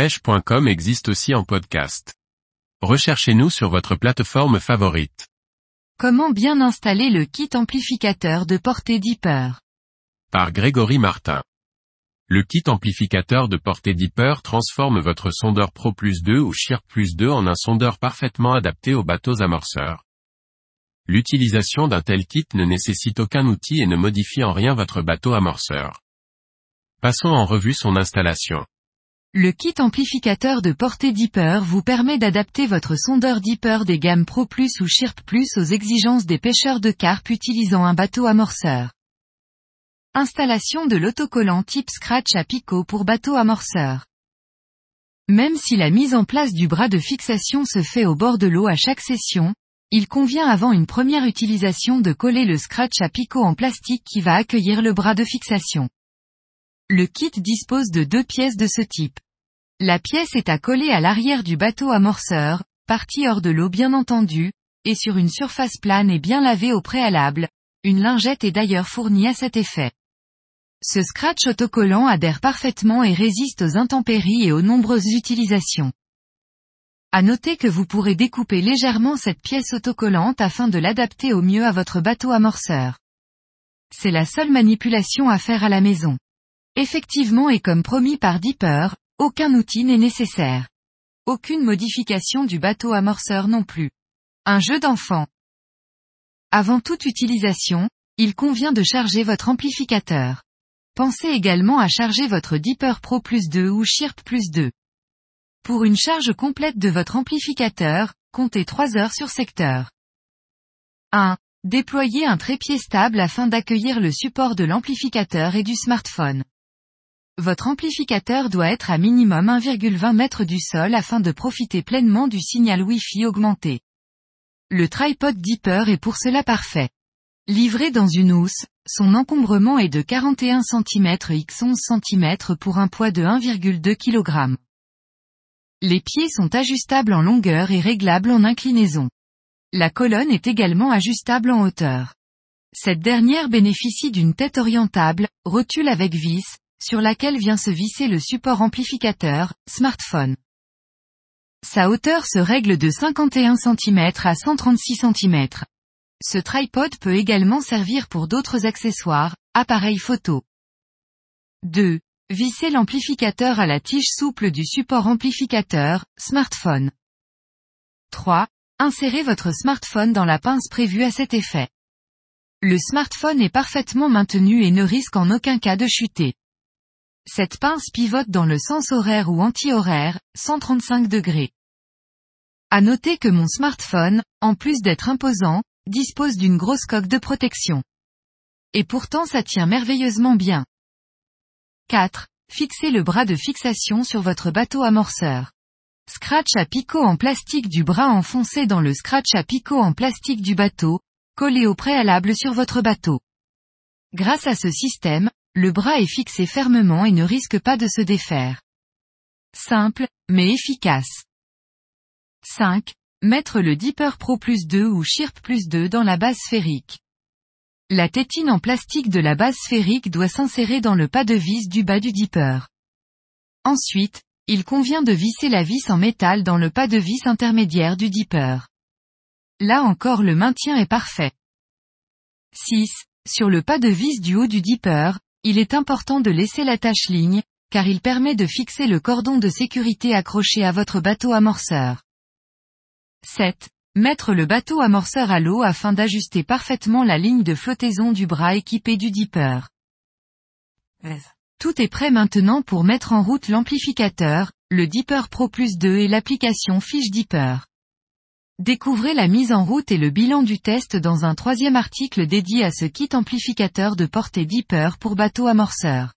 pêche.com existe aussi en podcast. Recherchez-nous sur votre plateforme favorite. Comment bien installer le kit amplificateur de portée Deeper? Par Grégory Martin. Le kit amplificateur de portée Deeper transforme votre sondeur Pro Plus 2 ou Shirk Plus 2 en un sondeur parfaitement adapté aux bateaux amorceurs. L'utilisation d'un tel kit ne nécessite aucun outil et ne modifie en rien votre bateau amorceur. Passons en revue son installation. Le kit amplificateur de portée Deeper vous permet d'adapter votre sondeur Deeper des gammes Pro Plus ou Shirp Plus aux exigences des pêcheurs de carpe utilisant un bateau amorceur. Installation de l'autocollant type Scratch à picot pour bateau amorceur. Même si la mise en place du bras de fixation se fait au bord de l'eau à chaque session, il convient avant une première utilisation de coller le Scratch à picot en plastique qui va accueillir le bras de fixation. Le kit dispose de deux pièces de ce type. La pièce est à coller à l'arrière du bateau amorceur, partie hors de l'eau bien entendu, et sur une surface plane et bien lavée au préalable. Une lingette est d'ailleurs fournie à cet effet. Ce scratch autocollant adhère parfaitement et résiste aux intempéries et aux nombreuses utilisations. À noter que vous pourrez découper légèrement cette pièce autocollante afin de l'adapter au mieux à votre bateau amorceur. C'est la seule manipulation à faire à la maison. Effectivement et comme promis par Deeper, aucun outil n'est nécessaire. Aucune modification du bateau amorceur non plus. Un jeu d'enfant. Avant toute utilisation, il convient de charger votre amplificateur. Pensez également à charger votre Deeper Pro Plus 2 ou Shirp Plus 2. Pour une charge complète de votre amplificateur, comptez 3 heures sur secteur. 1. Déployez un trépied stable afin d'accueillir le support de l'amplificateur et du smartphone. Votre amplificateur doit être à minimum 1,20 m du sol afin de profiter pleinement du signal Wi-Fi augmenté. Le tripod Deeper est pour cela parfait. Livré dans une housse, son encombrement est de 41 cm x 11 cm pour un poids de 1,2 kg. Les pieds sont ajustables en longueur et réglables en inclinaison. La colonne est également ajustable en hauteur. Cette dernière bénéficie d'une tête orientable, rotule avec vis, sur laquelle vient se visser le support amplificateur, smartphone. Sa hauteur se règle de 51 cm à 136 cm. Ce tripod peut également servir pour d'autres accessoires, appareils photo. 2. Vissez l'amplificateur à la tige souple du support amplificateur, smartphone. 3. Insérez votre smartphone dans la pince prévue à cet effet. Le smartphone est parfaitement maintenu et ne risque en aucun cas de chuter. Cette pince pivote dans le sens horaire ou anti-horaire, 135 degrés. À noter que mon smartphone, en plus d'être imposant, dispose d'une grosse coque de protection. Et pourtant ça tient merveilleusement bien. 4. Fixez le bras de fixation sur votre bateau amorceur. Scratch à picot en plastique du bras enfoncé dans le scratch à picot en plastique du bateau, collé au préalable sur votre bateau. Grâce à ce système, le bras est fixé fermement et ne risque pas de se défaire. Simple, mais efficace. 5. Mettre le Dipper Pro Plus 2 ou Shirp Plus 2 dans la base sphérique. La tétine en plastique de la base sphérique doit s'insérer dans le pas de vis du bas du Dipper. Ensuite, il convient de visser la vis en métal dans le pas de vis intermédiaire du Dipper. Là encore le maintien est parfait. 6. Sur le pas de vis du haut du Dipper, il est important de laisser l'attache ligne, car il permet de fixer le cordon de sécurité accroché à votre bateau amorceur. 7. Mettre le bateau amorceur à l'eau afin d'ajuster parfaitement la ligne de flottaison du bras équipé du dipper. Tout est prêt maintenant pour mettre en route l'amplificateur, le Dipper Pro Plus 2 et l'application Fiche Dipper. Découvrez la mise en route et le bilan du test dans un troisième article dédié à ce kit amplificateur de portée Deeper pour bateau amorceur.